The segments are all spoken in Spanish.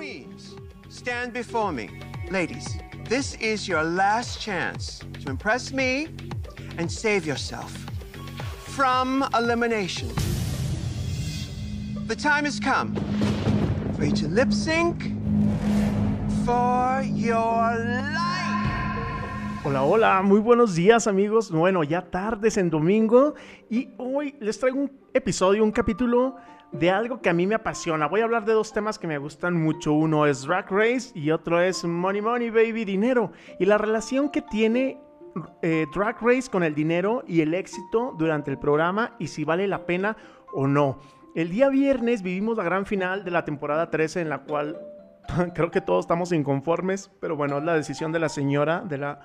queens, stand before me. Ladies, this is your last chance to impress me and save yourself from elimination. The time has come for you to lip sync for your. Hola, hola, muy buenos días amigos. Bueno, ya tardes en domingo y hoy les traigo un episodio, un capítulo de algo que a mí me apasiona. Voy a hablar de dos temas que me gustan mucho. Uno es Drag Race y otro es Money Money Baby Dinero. Y la relación que tiene eh, Drag Race con el dinero y el éxito durante el programa y si vale la pena o no. El día viernes vivimos la gran final de la temporada 13 en la cual creo que todos estamos inconformes, pero bueno, es la decisión de la señora, de la,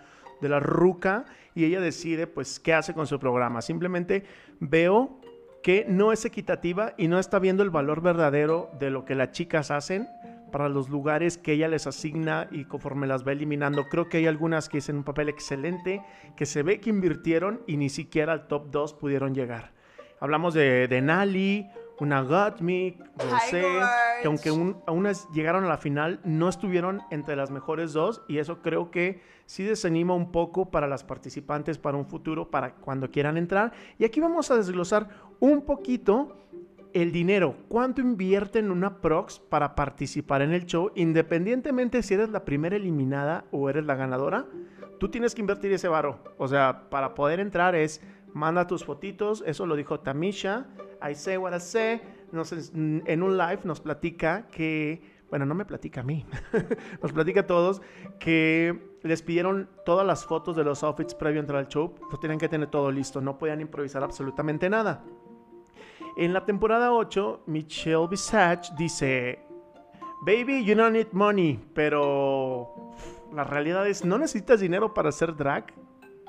de la ruca, y ella decide pues qué hace con su programa. Simplemente veo que no es equitativa y no está viendo el valor verdadero de lo que las chicas hacen para los lugares que ella les asigna y conforme las va eliminando. Creo que hay algunas que hacen un papel excelente, que se ve que invirtieron y ni siquiera al top 2 pudieron llegar. Hablamos de, de Nali, una Gottmik, Rosé, que aunque unas llegaron a la final, no estuvieron entre las mejores dos y eso creo que sí desanima un poco para las participantes para un futuro, para cuando quieran entrar. Y aquí vamos a desglosar un poquito el dinero, cuánto invierte en una prox para participar en el show, independientemente si eres la primera eliminada o eres la ganadora, tú tienes que invertir ese varo. O sea, para poder entrar es manda tus fotitos, eso lo dijo Tamisha, I say what I say, en un live nos platica que, bueno, no me platica a mí, nos platica a todos que les pidieron todas las fotos de los outfits previo a entrar al show, pues tienen que tener todo listo, no podían improvisar absolutamente nada. En la temporada 8, Michelle Visage dice, Baby, you don't need money, pero la realidad es, no necesitas dinero para hacer drag.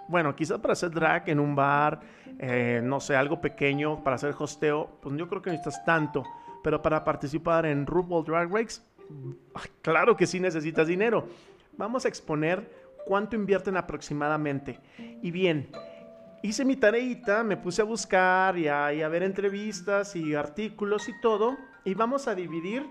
Bueno, quizás para hacer drag en un bar, eh, no sé, algo pequeño, para hacer hosteo, pues yo creo que necesitas tanto. Pero para participar en RuPaul Drag Race, claro que sí necesitas dinero. Vamos a exponer cuánto invierten aproximadamente. Y bien, hice mi tareita, me puse a buscar y a, ver entrevistas y artículos y todo, y vamos a dividir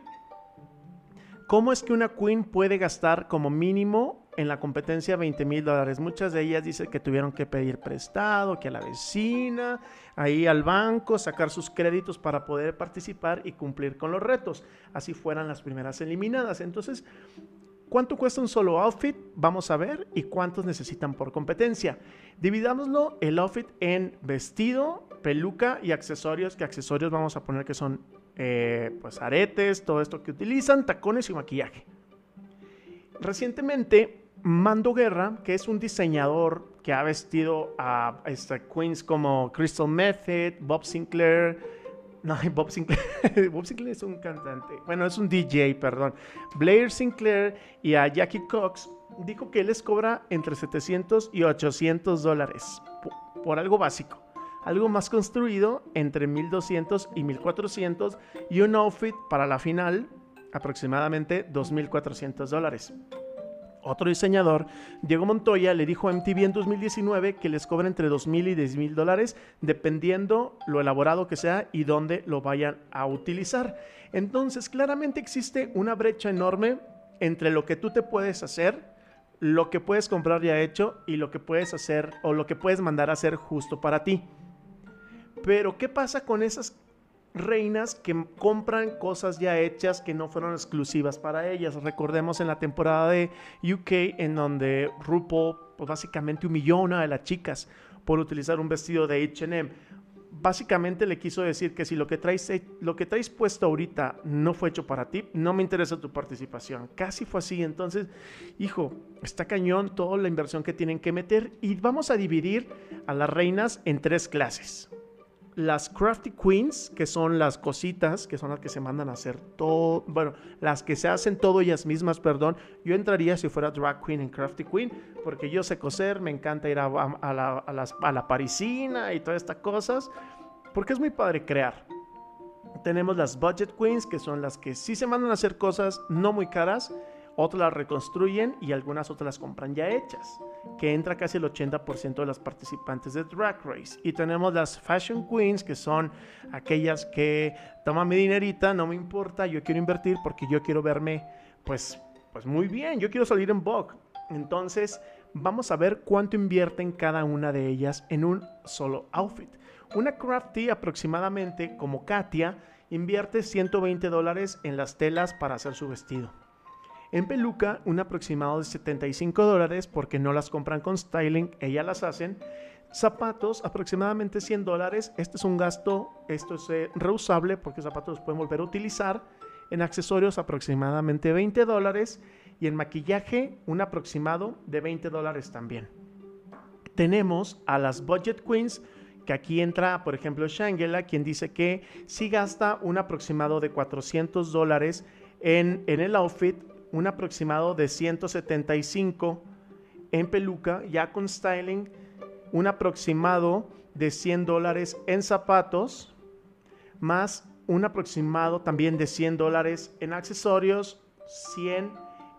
cómo es que una queen puede gastar como mínimo en la competencia 20 mil dólares. Muchas de ellas dicen que tuvieron que pedir prestado, que a la vecina, ahí al banco, sacar sus créditos para poder participar y cumplir con los retos. Así fueran las primeras eliminadas. Entonces, ¿Cuánto cuesta un solo outfit? Vamos a ver. ¿Y cuántos necesitan por competencia? Dividámoslo el outfit en vestido, peluca y accesorios. Que accesorios vamos a poner que son eh, pues aretes, todo esto que utilizan, tacones y maquillaje. Recientemente, Mando Guerra, que es un diseñador que ha vestido a este, queens como Crystal Method, Bob Sinclair, no, Bob Sinclair. Bob Sinclair es un cantante. Bueno, es un DJ, perdón. Blair Sinclair y a Jackie Cox dijo que les cobra entre 700 y 800 dólares por, algo básico. Algo más construido entre 1200 y 1400 y un outfit para la final aproximadamente 2400 dólares. Otro diseñador, Diego Montoya, le dijo a MTV en 2019 que les cobra entre 2.000 y 10.000 dólares dependiendo lo elaborado que sea y dónde lo vayan a utilizar. Entonces, claramente existe una brecha enorme entre lo que tú te puedes hacer, lo que puedes comprar ya hecho y lo que puedes hacer o lo que puedes mandar a hacer justo para ti. Pero, ¿qué pasa con esas reinas que compran cosas ya hechas que no fueron exclusivas para ellas. Recordemos en la temporada de UK en donde RuPaul pues, básicamente humilló a de las chicas por utilizar un vestido de H&M. Básicamente le quiso decir que si lo que, traes, lo que traes puesto ahorita no fue hecho para ti, no me interesa tu participación. Casi fue así. Entonces, hijo, está cañón toda la inversión que tienen que meter y vamos a dividir a las reinas en tres clases las crafty queens, que son las cositas, que son las que se mandan a hacer todo, bueno, las que se hacen todo ellas mismas, perdón, yo entraría si fuera drag queen en crafty queen, porque yo sé coser, me encanta ir a, la, a la parisina y todas estas cosas, porque es muy padre crear. Tenemos las budget queens, que son las que sí se mandan a hacer cosas no muy caras, otras las reconstruyen y algunas otras las compran ya hechas, que entra casi el 80% de las participantes de Drag Race. Y tenemos las Fashion Queens, que son aquellas que toma mi dinerita, no me importa, yo quiero invertir porque yo quiero verme pues, pues muy bien, yo quiero salir en Vogue. Entonces, vamos a ver cuánto invierten cada una de ellas en un solo outfit. Una crafty aproximadamente, como Katia, invierte 120 dólares en las telas para hacer su vestido. En peluca, un aproximado de 75 dólares porque no las compran con styling, ellas las hacen. Zapatos, aproximadamente 100 dólares. Este es un gasto, esto es eh, reusable porque zapatos los pueden volver a utilizar. En accesorios, aproximadamente 20 dólares. Y en maquillaje, un aproximado de 20 dólares también. Tenemos a las Budget Queens, que aquí entra, por ejemplo, Shangela, quien dice que si gasta un aproximado de 400 dólares en, en el outfit, un aproximado de 175 en peluca, ya con styling, un aproximado de 100 dólares en zapatos, más un aproximado también de 100 dólares en accesorios, 100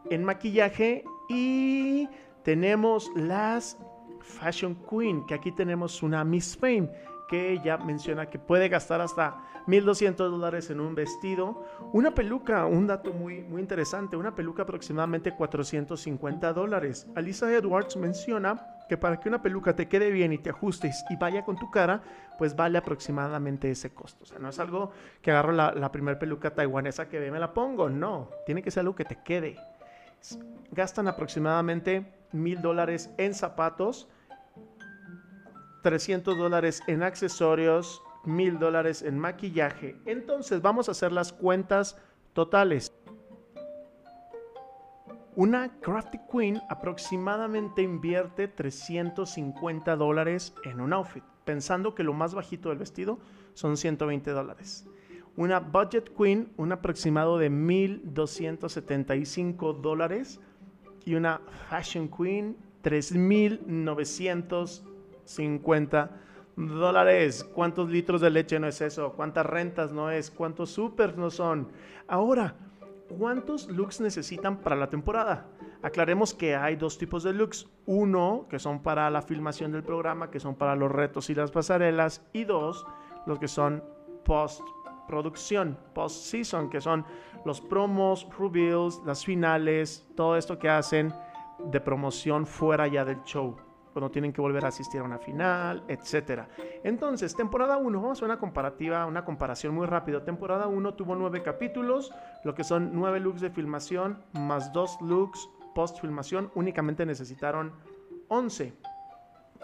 en maquillaje y tenemos las Fashion Queen, que aquí tenemos una Miss Fame, que ella menciona que puede gastar hasta 1.200 dólares en un vestido. Una peluca, un dato muy, muy interesante, una peluca aproximadamente 450 dólares. Alisa Edwards menciona que para que una peluca te quede bien y te ajustes y vaya con tu cara, pues vale aproximadamente ese costo. O sea, no es algo que agarro la, primera peluca taiwanesa que ve me la pongo, no, tiene que ser algo que te quede. Gastan aproximadamente mil dólares en zapatos, 300 dólares en accesorios, mil dólares en maquillaje. Entonces vamos a hacer las cuentas totales. Una Crafty Queen aproximadamente invierte 350 dólares en un outfit, pensando que lo más bajito del vestido son 120 dólares. Una Budget Queen, un aproximado de 1.275 dólares. Y una Fashion Queen, 3.950 dólares. ¿Cuántos litros de leche no es eso? ¿Cuántas rentas no es? ¿Cuántos supers no son? Ahora, ¿cuántos looks necesitan para la temporada? Aclaremos que hay dos tipos de looks. Uno, que son para la filmación del programa, que son para los retos y las pasarelas. Y dos, los que son post producción, post-season, que son los promos, reveals, las finales, todo esto que hacen de promoción fuera ya del show, cuando tienen que volver a asistir a una final, etc. Entonces, temporada 1, vamos a una comparativa, una comparación muy rápido. Temporada 1 tuvo 9 capítulos, lo que son 9 looks de filmación, más 2 looks post-filmación, únicamente necesitaron 11.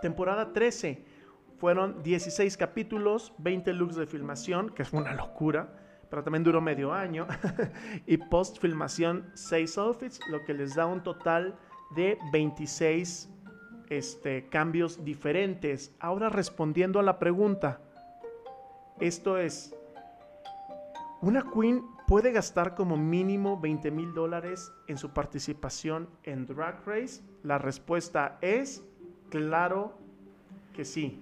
Temporada 13 fueron 16 capítulos, 20 looks de filmación, que es una locura, pero también duró medio año. y post filmación, 6 outfits, lo que les da un total de 26 este, cambios diferentes. Ahora respondiendo a la pregunta, esto es, ¿una queen puede gastar como mínimo 20 mil dólares en su participación en Drag Race? La respuesta es, claro que sí.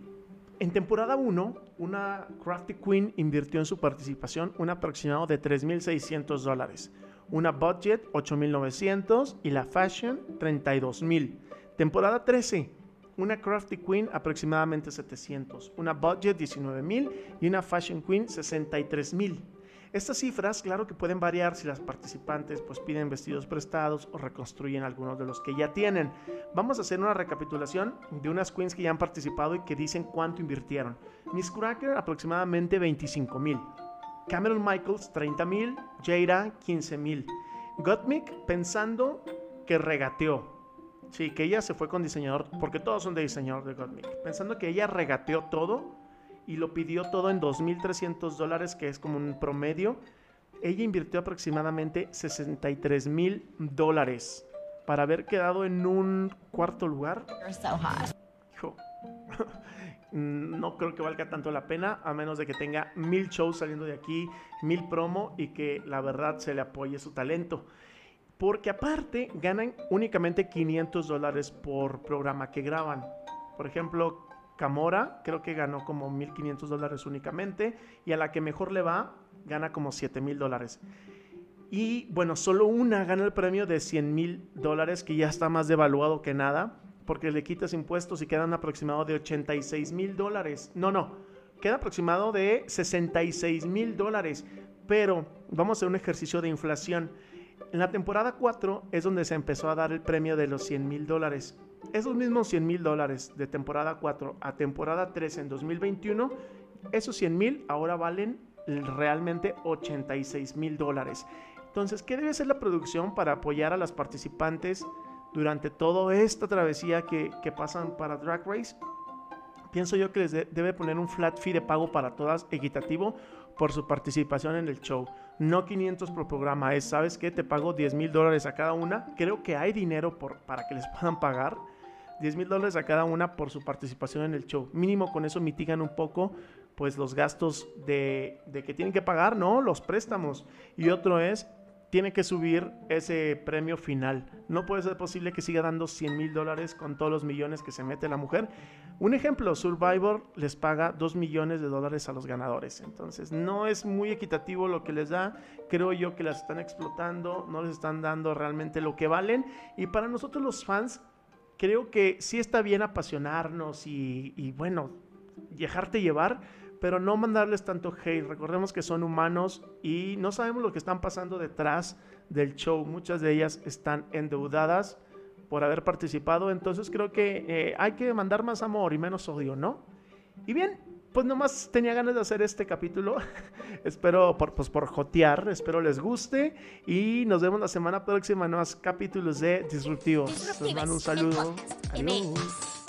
En temporada 1, una Crafty Queen invirtió en su participación un aproximado de 3.600 dólares, una Budget 8.900 y la Fashion 32.000. Temporada 13, una Crafty Queen aproximadamente 700, una Budget 19.000 y una Fashion Queen 63.000. Estas cifras, claro que pueden variar si las participantes pues piden vestidos prestados o reconstruyen algunos de los que ya tienen. Vamos a hacer una recapitulación de unas queens que ya han participado y que dicen cuánto invirtieron. Miss Cracker aproximadamente 25 mil. Cameron Michaels 30 mil. Jada 15 mil. Gottmik pensando que regateó. Sí, que ella se fue con diseñador, porque todos son de diseñador de Gottmik. Pensando que ella regateó todo y lo pidió todo en 2.300 dólares, que es como un promedio. Ella invirtió aproximadamente 63 mil dólares para haber quedado en un cuarto lugar. Hijo, no creo que valga tanto la pena, a menos de que tenga mil shows saliendo de aquí, mil promo y que la verdad se le apoye su talento. Porque aparte ganan únicamente 500 dólares por programa que graban. Por ejemplo, Camora creo que ganó como 1.500 dólares únicamente y a la que mejor le va gana como 7.000 dólares. Y bueno, solo una gana el premio de 100 mil dólares, que ya está más devaluado que nada, porque le quitas impuestos y quedan aproximado de 86 mil dólares. No, no, queda aproximado de 66 mil dólares. Pero vamos a hacer un ejercicio de inflación. En la temporada 4 es donde se empezó a dar el premio de los 100 mil dólares. Esos mismos 100 mil dólares de temporada 4 a temporada 3 en 2021, esos 100 mil ahora valen realmente 86 mil dólares. Entonces, ¿qué debe ser la producción para apoyar a las participantes durante toda esta travesía que, pasan para Drag Race? Pienso yo que les debe poner un flat fee de pago para todas equitativo por su participación en el show. No 500 por programa, es, ¿sabes qué? Te pago 10 mil dólares a cada una. Creo que hay dinero por, para que les puedan pagar. 10 mil dólares a cada una por su participación en el show. Mínimo con eso mitigan un poco pues los gastos de, de que tienen que pagar, ¿no? Los préstamos. Y otro es tiene que subir ese premio final. No puede ser posible que siga dando 100 mil dólares con todos los millones que se mete la mujer. Un ejemplo, Survivor les paga 2 millones de dólares a los ganadores. Entonces, no es muy equitativo lo que les da. Creo yo que las están explotando, no les están dando realmente lo que valen. Y para nosotros los fans, creo que sí está bien apasionarnos y, y bueno, dejarte llevar pero no mandarles tanto hate. Recordemos que son humanos y no sabemos lo que están pasando detrás del show. Muchas de ellas están endeudadas por haber participado, entonces creo que eh, hay que mandar más amor y menos odio, ¿no? Y bien, pues nomás tenía ganas de hacer este capítulo. espero por, pues por jotear, espero les guste y nos vemos la semana próxima en más capítulos de Disruptivos. Les mando un saludo. Adiós.